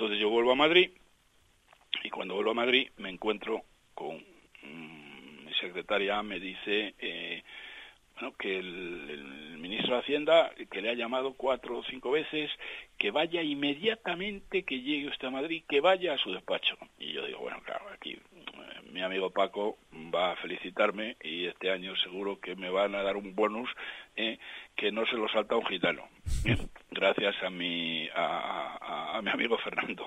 entonces yo vuelvo a Madrid y cuando vuelvo a Madrid me encuentro con mm, mi secretaria, me dice eh, que el, ministro de Hacienda, que le ha llamado cuatro o cinco veces, que vaya inmediatamente que llegue usted a Madrid, que vaya a su despacho. Y yo digo, bueno, claro, aquí eh, mi amigo Paco va a felicitarme y este año seguro que me van a dar un bonus eh, que no se lo salta un gitano, gracias a mi, a, mi amigo Fernando.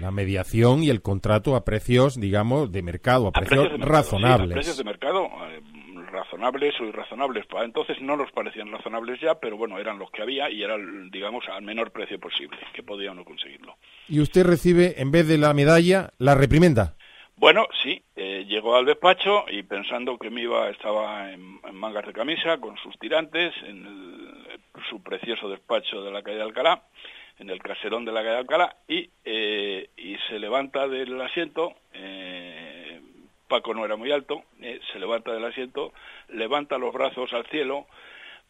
La mediación y el contrato a precios, digamos, de mercado, a, precios, razonables. a precios de mercado razonables o irrazonables. Para entonces no nos parecían razonables ya, pero bueno, eran los que había y eran, digamos, al menor precio posible, que podía no conseguirlo. ¿Y usted recibe, en vez de la medalla, la reprimenda? Bueno, sí, eh, llegó al despacho y pensando que me iba, estaba en, mangas de camisa, con sus tirantes, en su precioso despacho de la calle de Alcalá, en el caserón de la calle de Alcalá, y, eh, y se levanta del asiento, eh, Paco no era muy alto, eh, se levanta del asiento, levanta los brazos al cielo,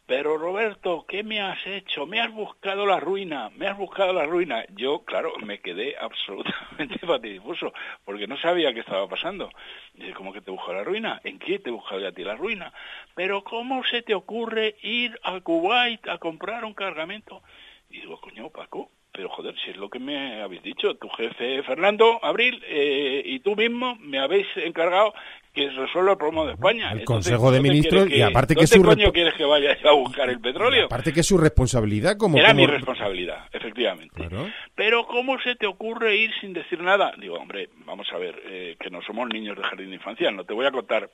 pero Roberto, ¿qué me has hecho? Me has buscado la ruina, me has buscado la ruina. Yo, claro, me quedé absolutamente patidifuso, porque no sabía qué estaba pasando. Dice, ¿cómo que te busco la ruina? ¿En qué te buscado a ti la ruina? Pero ¿cómo se te ocurre ir a Kuwait a comprar un cargamento? Y digo, coño, Paco, pero joder, si es lo que me habéis dicho, tu jefe Fernando Abril eh, y tú mismo me habéis encargado que resuelva el problema de España. El Consejo de Ministros y aparte que su coño quieres que vaya a buscar el petróleo? Aparte que es su responsabilidad como Era mi responsabilidad, efectivamente. Pero ¿cómo se te ocurre ir sin decir nada? Digo, hombre, vamos a ver, eh, que no somos niños de jardín de infancia, no te voy a contar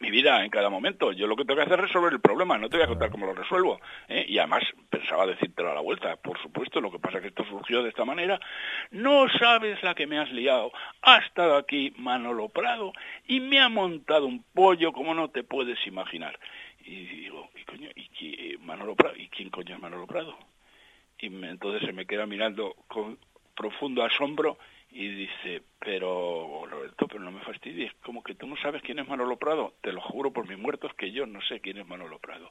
mi vida en cada momento. Yo lo que tengo que hacer es resolver el problema, no te voy a contar cómo lo resuelvo. ¿eh? Y además pensaba decírtelo a la vuelta, por supuesto, lo que pasa es que esto surgió de esta manera. No sabes la que me has liado. Ha estado aquí Manolo Prado y me ha montado un pollo como no te puedes imaginar. Y digo, ¿y, y, Manolo Prado? ¿y quién coño es Manolo Prado? Y entonces se me queda mirando con profundo asombro y dice, pero Roberto, pero no me fastidies, como que tú no sabes quién es Manolo Prado. Te lo juro por mis muertos que yo no sé quién es Manolo Prado.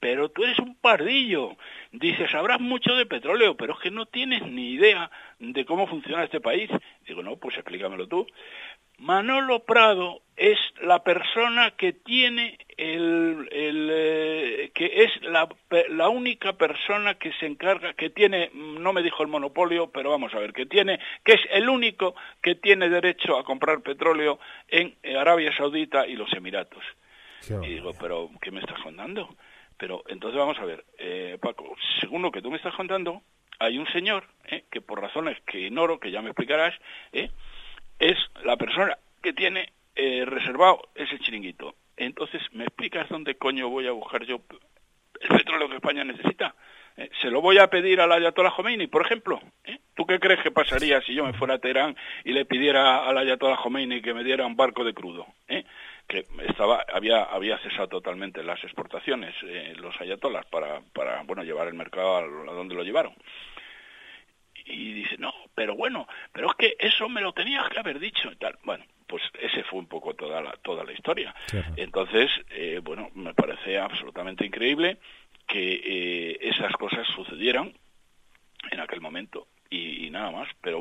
Pero tú eres un pardillo. Dices, sabrás mucho de petróleo, pero es que no tienes ni idea de cómo funciona este país. Digo, no, pues explícamelo tú. Manolo Prado es la persona que tiene el, eh, que es la, la, única persona que se encarga, que tiene, no me dijo el monopolio, pero vamos a ver, que tiene, que es el único que tiene derecho a comprar petróleo en Arabia Saudita y los Emiratos. y digo, pero ¿qué me estás contando? Pero entonces vamos a ver, eh, Paco, según lo que tú me estás contando, hay un señor eh, que por razones que ignoro, que ya me explicarás, eh, es la persona que tiene eh, reservado ese chiringuito. Entonces, ¿me explicas dónde coño voy a buscar yo el petróleo que España necesita? Eh, ¿Se lo voy a pedir a la Ayatollah Khomeini, por ejemplo? ¿Tú qué crees que pasaría si yo me fuera a Teherán y le pidiera a la Ayatollah Khomeini que me diera un barco de crudo? Que estaba había había cesado totalmente las exportaciones los ayatolas para para bueno llevar el mercado a, a donde lo llevaron y dice, no, pero bueno, pero es que eso me lo tenías que haber dicho y tal. Bueno, pues ese fue un poco toda la, toda la historia. Entonces, eh, bueno, me parece absolutamente increíble que eh, esas cosas sucedieran en aquel momento y, y nada más, pero